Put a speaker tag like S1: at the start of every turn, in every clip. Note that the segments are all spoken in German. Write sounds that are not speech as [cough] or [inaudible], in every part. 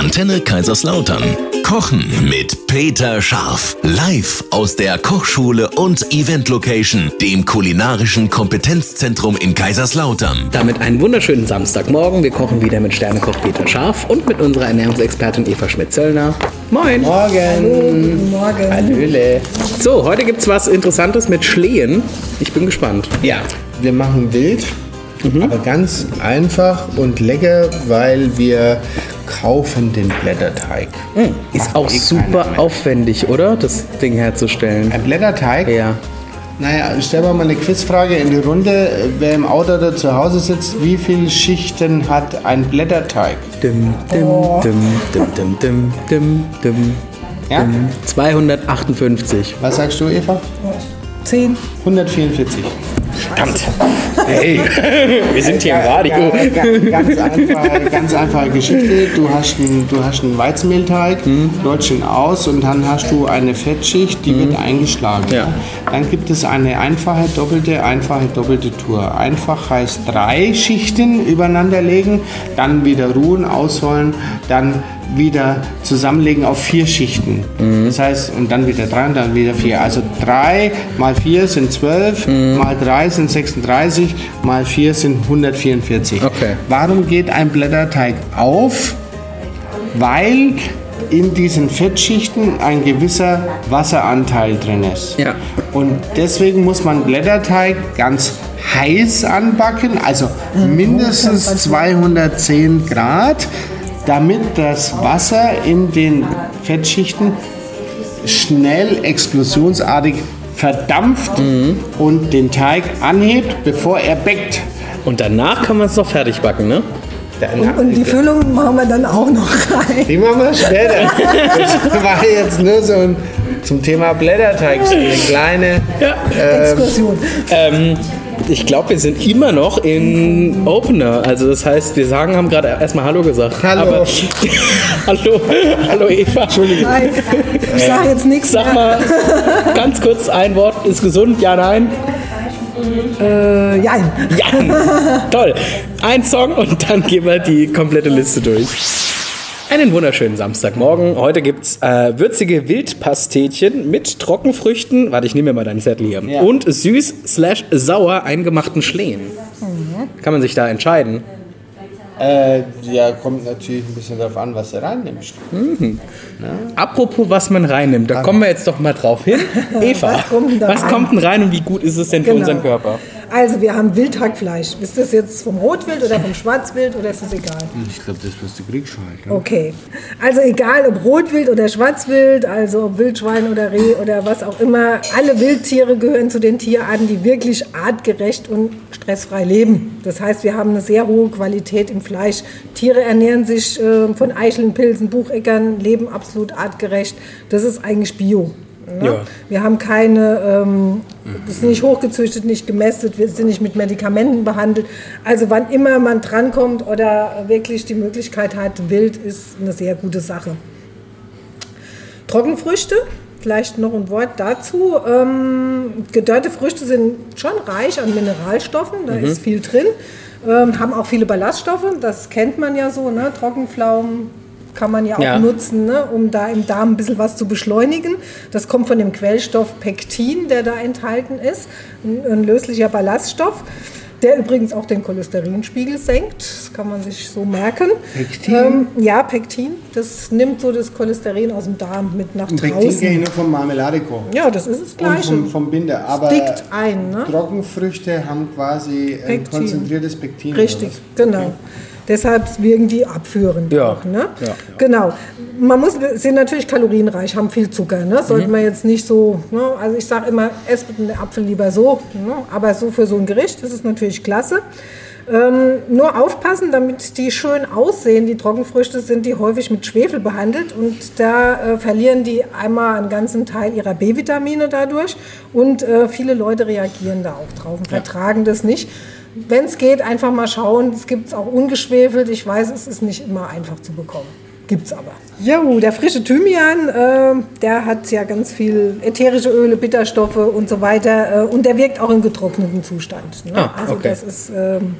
S1: Antenne Kaiserslautern. Kochen mit Peter Scharf. Live aus der Kochschule und Event Location, dem kulinarischen Kompetenzzentrum in Kaiserslautern.
S2: Damit einen wunderschönen Samstagmorgen. Wir kochen wieder mit Sternekoch Peter Scharf und mit unserer Ernährungsexpertin Eva Schmidt-Zöllner. Moin.
S3: Morgen. Morgen.
S2: Hallöle. So, heute gibt's was Interessantes mit Schlehen. Ich bin gespannt.
S3: Ja, wir machen wild, aber ganz einfach und lecker, weil wir kaufen den Blätterteig.
S2: Ist
S3: Macht
S2: auch
S3: eh
S2: super aufwendig, oder? Das Ding herzustellen.
S3: Ein Blätterteig?
S2: Ja.
S3: Naja, stellen wir mal eine Quizfrage in die Runde. Wer im Auto oder zu Hause sitzt, wie viele Schichten hat ein Blätterteig?
S2: Dim, dim, dim, dim, dim, dim, dim, dim,
S3: Ja?
S2: dim. 258.
S3: Was sagst du, Eva?
S4: 10.
S3: 144.
S2: Verdammt. Hey, [laughs] wir sind hier im Radio.
S3: Ganz, einfache, ganz einfache Geschichte. Du hast einen, du hast einen Weizenmehlteig,
S2: Mhm.
S3: läutst ihn aus und dann hast du eine Fettschicht, die wird eingeschlagen.
S2: Ja.
S3: Dann gibt es eine einfache, doppelte, einfache, doppelte Tour. Einfach heißt drei Schichten übereinander legen, dann wieder ruhen, ausholen, dann wieder zusammenlegen auf vier Schichten.
S2: Mhm.
S3: Das heißt, und dann wieder drei und dann wieder vier. Also drei mal vier sind zwölf,
S2: Mhm.
S3: mal drei sind 36, mal vier sind 144.
S2: Okay.
S3: Warum geht ein Blätterteig auf? Weil in diesen Fettschichten ein gewisser Wasseranteil drin ist.
S2: Ja.
S3: Und deswegen muss man Blätterteig ganz heiß anbacken, also mindestens 210 Grad, damit das Wasser in den Fettschichten schnell explosionsartig verdampft und den Teig anhebt, bevor er backt.
S2: Und danach kann man es noch fertig backen, ne?
S4: Und, und die Füllung machen wir dann auch noch rein.
S3: Die machen wir später. [laughs] Das war jetzt nur so ein zum Thema Blätterteig, so eine kleine.
S4: Exkursion.
S2: Ähm, ich glaube, wir sind immer noch in Opener. Also das heißt, wir sagen, haben gerade erstmal Hallo gesagt.
S3: Hallo.
S2: Aber, [laughs] hallo, hallo Eva. Entschuldigung.
S4: Nein, ich sage jetzt nichts
S2: Sag mal ganz kurz ein Wort. Ist gesund? Ja, nein?
S4: Äh, ja,
S2: Ja, toll. Ein Song und dann gehen wir die komplette Liste durch. Einen wunderschönen Samstagmorgen. Heute gibt's äh, würzige Wildpastetchen mit Trockenfrüchten. Warte, ich nehme mir mal deinen Zettel hier.
S3: Ja.
S2: Und süß slash sauer eingemachten Schlehen. Kann man sich da entscheiden?
S3: Äh, ja, kommt natürlich ein bisschen darauf an, was du reinnimmst.
S2: Apropos, was man reinnimmt, da kommen wir jetzt doch mal drauf hin. [laughs] Eva,
S4: Was kommt
S2: was
S4: rein?
S2: kommt denn rein und wie gut ist es denn für
S4: Genau.
S2: unseren Körper?
S4: Also wir haben Wildhackfleisch. Ist das jetzt vom Rotwild oder vom Schwarzwild oder ist das egal?
S3: Ich glaube, das wirst du kriegst halt. Ne?
S4: Okay. Also egal ob Rotwild oder Schwarzwild, also ob Wildschwein oder Reh oder was auch immer, alle Wildtiere gehören zu den Tierarten, die wirklich artgerecht und stressfrei leben. Das heißt, wir haben eine sehr hohe Qualität im Fleisch. Tiere ernähren sich äh, von Eicheln, Pilzen, Bucheckern, leben absolut artgerecht. Das ist eigentlich Bio. Ne?
S2: Ja.
S4: Wir haben keine, ähm, das ist nicht hochgezüchtet, nicht gemästet, wir sind nicht mit Medikamenten behandelt. Also wann immer man drankommt oder wirklich die Möglichkeit hat, wild ist eine sehr gute Sache. Trockenfrüchte, vielleicht noch ein Wort dazu. Ähm, gedörrte Früchte sind schon reich an Mineralstoffen, da ist viel drin. Ähm, haben auch viele Ballaststoffe, das kennt man ja so, ne? Trockenpflaumen kann man ja auch
S2: Ja.
S4: nutzen, ne? um da im Darm ein bisschen was zu beschleunigen. Das kommt von dem Quellstoff Pektin, der da enthalten ist, ein, ein löslicher Ballaststoff. Der übrigens auch den Cholesterinspiegel senkt, das kann man sich so merken.
S3: Pektin?
S4: Ähm, ja, Pektin, das nimmt so das Cholesterin aus dem Darm mit nach
S3: Und Pektin
S4: draußen.
S3: gehe ich nur vom Marmeladeko.
S4: Ja, das ist das
S3: Und
S4: Gleiche.
S3: vom, vom Binder. Aber
S4: dickt ein, ne?
S3: Trockenfrüchte haben quasi ein
S4: Pektin.
S3: konzentriertes Pektin.
S4: Richtig,
S3: oder was?
S4: Deshalb wirken die abführend
S2: Ja.
S4: auch. Ne?
S2: Ja, ja.
S4: Genau. Man muss, sind natürlich kalorienreich, haben viel Zucker. Ne? Sollte
S2: Mhm.
S4: man jetzt nicht so, ne? also ich sage immer, esst dem Apfel lieber so. Ne? Aber so für so ein Gericht ist es natürlich klasse. Ähm, nur aufpassen, damit die schön aussehen. Die Trockenfrüchte sind die häufig mit Schwefel behandelt und da äh, verlieren die einmal einen ganzen Teil ihrer B-Vitamine dadurch und äh, viele Leute reagieren da auch drauf und vertragen das nicht. Wenn es geht, einfach mal schauen. Es gibt es auch ungeschwefelt. Ich weiß, es ist nicht immer einfach zu bekommen. Gibt's aber. Jo, der frische Thymian, äh, der hat ja ganz viel ätherische Öle, Bitterstoffe und so weiter. Äh, und der wirkt auch im getrockneten Zustand. Ne?
S2: Ah,
S4: also
S2: okay.
S4: das ist ähm,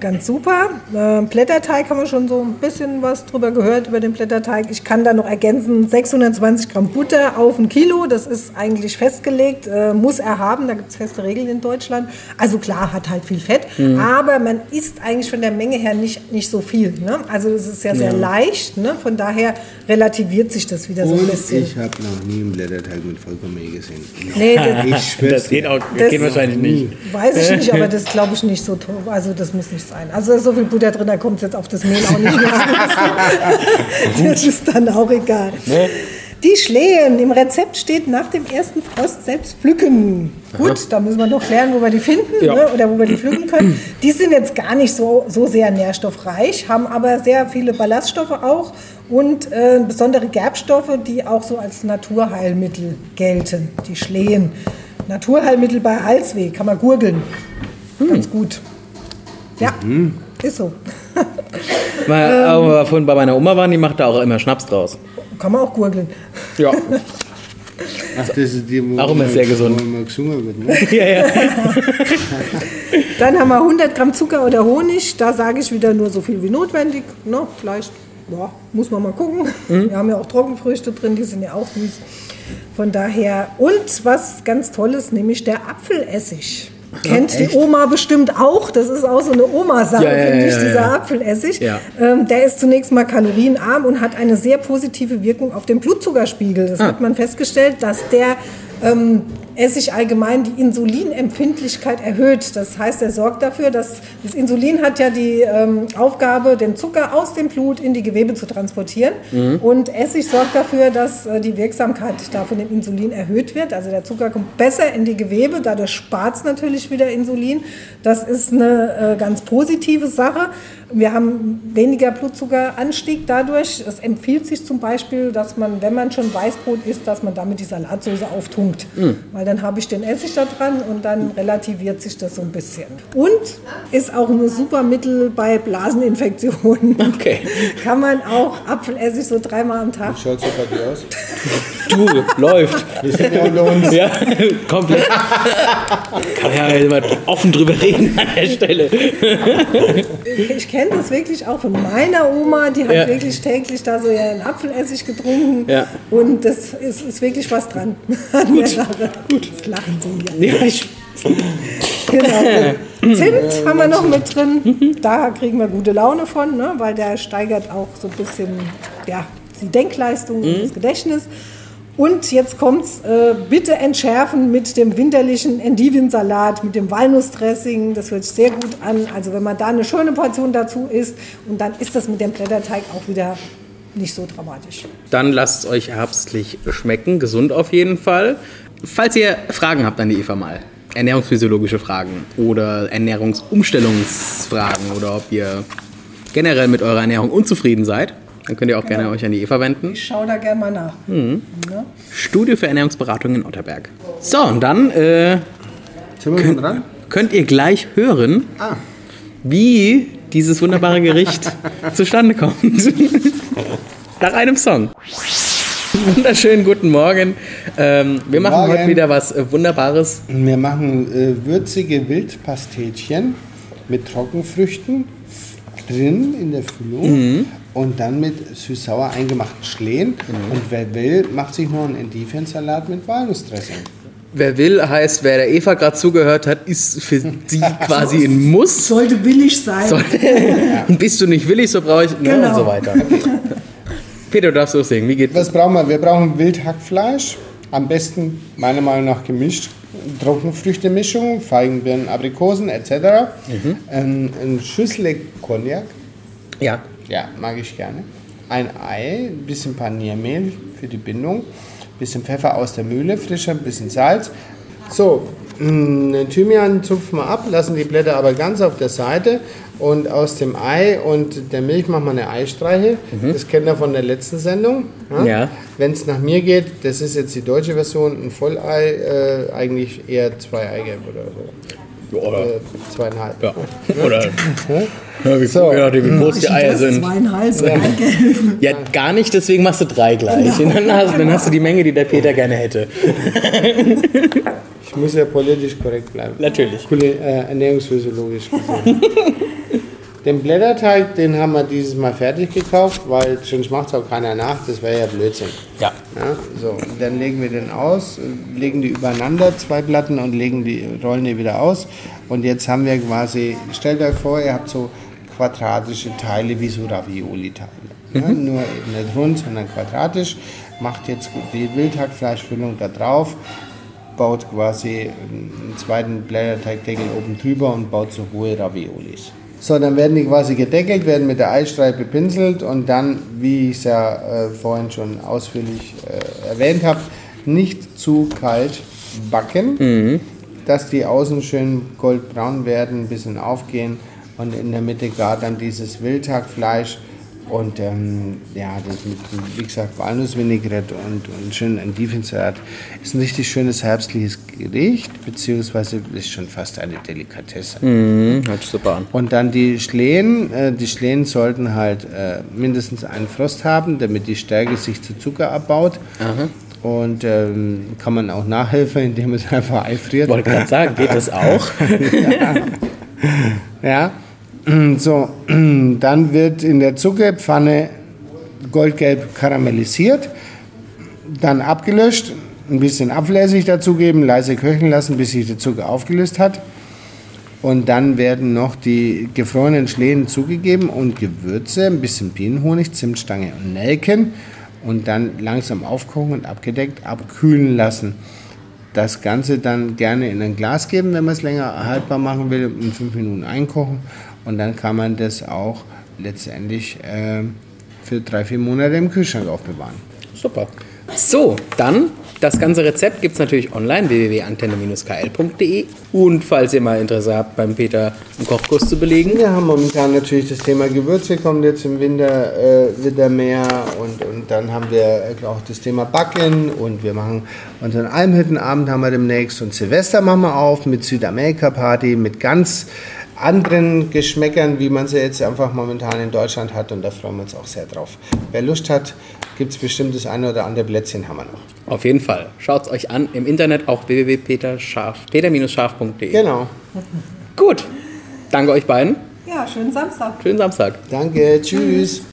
S4: ganz super. Äh, Blätterteig haben wir schon so ein bisschen was drüber gehört, über den Blätterteig. Ich kann da noch ergänzen, 620 Gramm Butter auf ein Kilo, das ist eigentlich festgelegt, äh, muss er haben, da gibt es feste Regeln in Deutschland. Also klar, hat halt viel Fett, mhm. aber man isst eigentlich von der Menge her nicht, nicht so viel. Ne? Also es ist ja sehr ja. leicht, ne? von daher relativiert sich das wieder
S3: Und
S4: so ein bisschen.
S3: ich habe noch nie einen Blätterteig mit Vollkornmehl gesehen.
S4: Nee, [laughs] das,
S2: das geht, auch, das geht wahrscheinlich nicht.
S4: Weiß ich nicht, aber [laughs] das glaube ich nicht so toll. Also das muss nicht sein. Also so viel Butter drin, da kommt es jetzt auf das Mehl auch nicht mehr an. [laughs] [laughs] das ist dann auch egal. Nee. Die Schlehen. Im Rezept steht nach dem ersten Frost selbst pflücken. Aha. Gut, da müssen wir noch klären, wo wir die finden ja. ne, oder wo wir die pflücken können. Die sind jetzt gar nicht so, so sehr nährstoffreich, haben aber sehr viele Ballaststoffe auch und äh, besondere Gerbstoffe, die auch so als Naturheilmittel gelten. Die Schlehen. Naturheilmittel bei Halsweh kann man gurgeln. Hm. Ganz gut. Ja, mhm. ist so. [laughs]
S2: Weil, ähm, aber vorhin bei meiner Oma waren, die macht da auch immer Schnaps draus.
S4: Kann man auch gurgeln.
S2: Ja. [laughs]
S3: Ach, das ist die,
S2: wo auch immer sehr gesund.
S3: Wo gesungen wird, ne? [laughs]
S2: ja, ja.
S4: Dann haben wir 100 Gramm Zucker oder Honig. Da sage ich wieder nur so viel wie notwendig. Ne? Vielleicht ja, muss man mal gucken. Mhm. Wir haben ja auch Trockenfrüchte drin, die sind ja auch süß. Von daher, und was ganz Tolles, nämlich der Apfelessig. Kennt die Oma bestimmt auch. Das ist auch so eine Oma-Sache, ja, ja, finde ich, dieser Apfelessig. Ähm, der ist zunächst mal kalorienarm und hat eine sehr positive Wirkung auf den Blutzuckerspiegel. Das ah. hat man festgestellt, dass der ähm, Essig allgemein die Insulinempfindlichkeit erhöht. Das heißt, er sorgt dafür, dass das Insulin hat ja die ähm, Aufgabe, den Zucker aus dem Blut in die Gewebe zu transportieren. Mhm. Und Essig sorgt dafür, dass äh, die Wirksamkeit da von dem Insulin erhöht wird. Also der Zucker kommt besser in die Gewebe, dadurch spart es natürlich wieder Insulin. Das ist eine äh, ganz positive Sache. Wir haben weniger Blutzuckeranstieg dadurch. Es empfiehlt sich zum Beispiel, dass man, wenn man schon Weißbrot isst, dass man damit die Salatsoße auftunkt. Mhm. Weil dann habe ich den Essig da dran und dann relativiert sich das so ein bisschen. Und ist auch ein super Mittel bei Blaseninfektionen.
S2: Okay. [laughs]
S4: Kann man auch Apfelessig so dreimal am Tag.
S3: Wie schaut es bei dir aus? [laughs]
S2: Du, läuft.
S3: Wir sind ja unter uns.
S2: Ja, [laughs] komplett. Kann ja jemand offen drüber reden an der Stelle.
S4: Ich kenne das wirklich auch von meiner Oma, die hat ja. wirklich täglich da so ihren Apfelessig getrunken.
S2: Ja.
S4: Und das ist, ist wirklich was dran an Gut. Gut. Das lachen Sie
S2: ja. ja ich
S4: genau. [laughs] Zimt haben wir noch mit drin. Da kriegen wir gute Laune von, ne? weil der steigert auch so ein bisschen ja, die Denkleistung und mhm. das Gedächtnis. Und jetzt kommt's, äh, bitte entschärfen mit dem winterlichen Endivensalat, mit dem Walnussdressing. Das hört sich sehr gut an. Also wenn man da eine schöne Portion dazu isst und dann ist das mit dem Blätterteig auch wieder nicht so dramatisch.
S2: Dann lasst es euch herbstlich schmecken, gesund auf jeden Fall. Falls ihr Fragen habt an die Eva mal, ernährungsphysiologische Fragen oder Ernährungsumstellungsfragen oder ob ihr generell mit eurer Ernährung unzufrieden seid, dann könnt ihr auch genau. gerne euch an die Eva wenden.
S4: Ich schaue da gerne mal nach.
S2: Mhm. Ja. Studio für Ernährungsberatung in Otterberg. So, und dann äh, könnt, könnt, ihr gleich hören, ah. wie dieses wunderbare Gericht [laughs] zustande kommt. [laughs] Nach einem Song. Wunderschönen guten Morgen. Ähm, wir machen Morgen. heute wieder was äh, Wunderbares.
S3: Wir machen äh, würzige Wildpastetchen mit Trockenfrüchten drin in der Füllung. Mhm und dann mit süß-sauer eingemachten Schlehen. Mhm. Und wer will, macht sich noch einen Endivensalat mit Walnussdressing.
S2: Wer will, heißt, wer der Eva gerade zugehört hat, ist für sie [laughs] quasi ein Muss.
S4: Sollte willig sein. Sollte, [laughs]
S2: und bist du nicht willig, so brauche ich genau. und so weiter. [laughs] Peter, du darfst loslegen. Wie geht
S3: Was brauchen wir? Wir brauchen Wildhackfleisch. Am besten, meiner Meinung nach, gemischt. Trockenfrüchtemischung, Feigen, Birnen, Aprikosen etc. Mhm. Ein, ein Schüssel Cognac.
S2: Ja.
S3: Ja, mag ich gerne. Ein Ei, ein bisschen Paniermehl für die Bindung, bisschen Pfeffer aus der Mühle, frischer, ein bisschen Salz. So, mm, den Thymian zupfen wir ab, lassen die Blätter aber ganz auf der Seite und aus dem Ei und der Milch machen wir eine Eistreiche. Mhm. Das kennt ihr von der letzten Sendung.
S2: Ja. ja.
S3: Wenn es nach mir geht, das ist jetzt die deutsche Version, ein Vollei, äh, eigentlich eher zwei Eigelb oder so.
S2: Oder äh,
S3: zweieinhalb.
S2: Ja. Oder ja, wie, so. ja, wie groß die Eier sind.
S4: Zweieinhalb.
S2: Ja. ja, gar nicht, deswegen machst du drei gleich. Genau. Dann, hast, dann hast du die Menge, die der Peter gerne hätte.
S3: Ich muss ja politisch korrekt bleiben.
S2: Natürlich.
S3: Coole, äh, ernährungsphysiologisch gesehen. [laughs] Den Blätterteig, den haben wir dieses Mal fertig gekauft, weil sonst macht es auch keiner nach, das wäre ja Blödsinn.
S2: Ja.
S3: Ja, so, dann legen wir den aus, legen die übereinander, zwei Platten und legen die, rollen die wieder aus. Und jetzt haben wir quasi, stellt euch vor, ihr habt so quadratische Teile wie so Ravioli-Teile. Ja, nur eben nicht rund, sondern quadratisch. Macht jetzt die Wildhackfleischfüllung da drauf, baut quasi einen zweiten Blätterteigdeckel oben drüber und baut so hohe Raviolis. So, dann werden die quasi gedeckelt, werden mit der Eisstreif bepinselt und dann, wie ich es ja äh, vorhin schon ausführlich äh, erwähnt habe, nicht zu kalt backen, dass die außen schön goldbraun werden, ein bisschen aufgehen und in der Mitte gar dann dieses Wildhackfleisch und ähm, ja, das mit, wie gesagt, Walnussvinaigrette und, und schön Endivensalat ist ein richtig schönes herbstliches Gericht, beziehungsweise ist schon fast eine Delikatesse.
S2: Mhm, hört sich super an.
S3: Und dann die Schlehen. Äh, die Schlehen sollten halt äh, mindestens einen Frost haben, damit die Stärke sich zu Zucker abbaut. Und ähm, kann man auch nachhelfen, indem es [laughs] einfach einfriert.
S2: Wollte gerade sagen, geht das auch? [laughs]
S3: Ja, so, dann wird in der Zuckerpfanne goldgelb karamellisiert, dann abgelöscht, ein bisschen Abflässig dazugeben, leise köcheln lassen, bis sich der Zucker aufgelöst hat. Und dann werden noch die gefrorenen Schlehen zugegeben und Gewürze, ein bisschen Bienenhonig, Zimtstange und Nelken und dann langsam aufkochen und abgedeckt abkühlen lassen. Das Ganze dann gerne in ein Glas geben, wenn man es länger haltbar machen will, in fünf Minuten einkochen und dann kann man das auch letztendlich äh, für drei, vier Monate im Kühlschrank aufbewahren.
S2: Super. So, dann das ganze Rezept gibt es natürlich online www.antenne-kl.de und falls ihr mal Interesse habt, beim Peter einen Kochkurs zu belegen,
S3: Wir haben momentan natürlich das Thema Gewürze, kommt jetzt im Winter äh, wieder mehr. Und, und dann haben wir auch das Thema Backen. Und wir machen unseren Almhüttenabend haben wir demnächst. Und Silvester machen wir auf mit Südamerika-Party, mit ganz anderen Geschmäckern, wie man sie jetzt einfach momentan in Deutschland hat und da freuen wir uns auch sehr drauf. Wer Lust hat, gibt es bestimmt das eine oder andere Plätzchen haben wir noch.
S2: auf jeden Fall. Schaut es euch an im Internet auch www.peter-scharf.de.
S3: Genau.
S2: Gut. Danke euch beiden.
S4: Ja, schönen Samstag.
S2: Schönen Samstag.
S3: Danke, tschüss.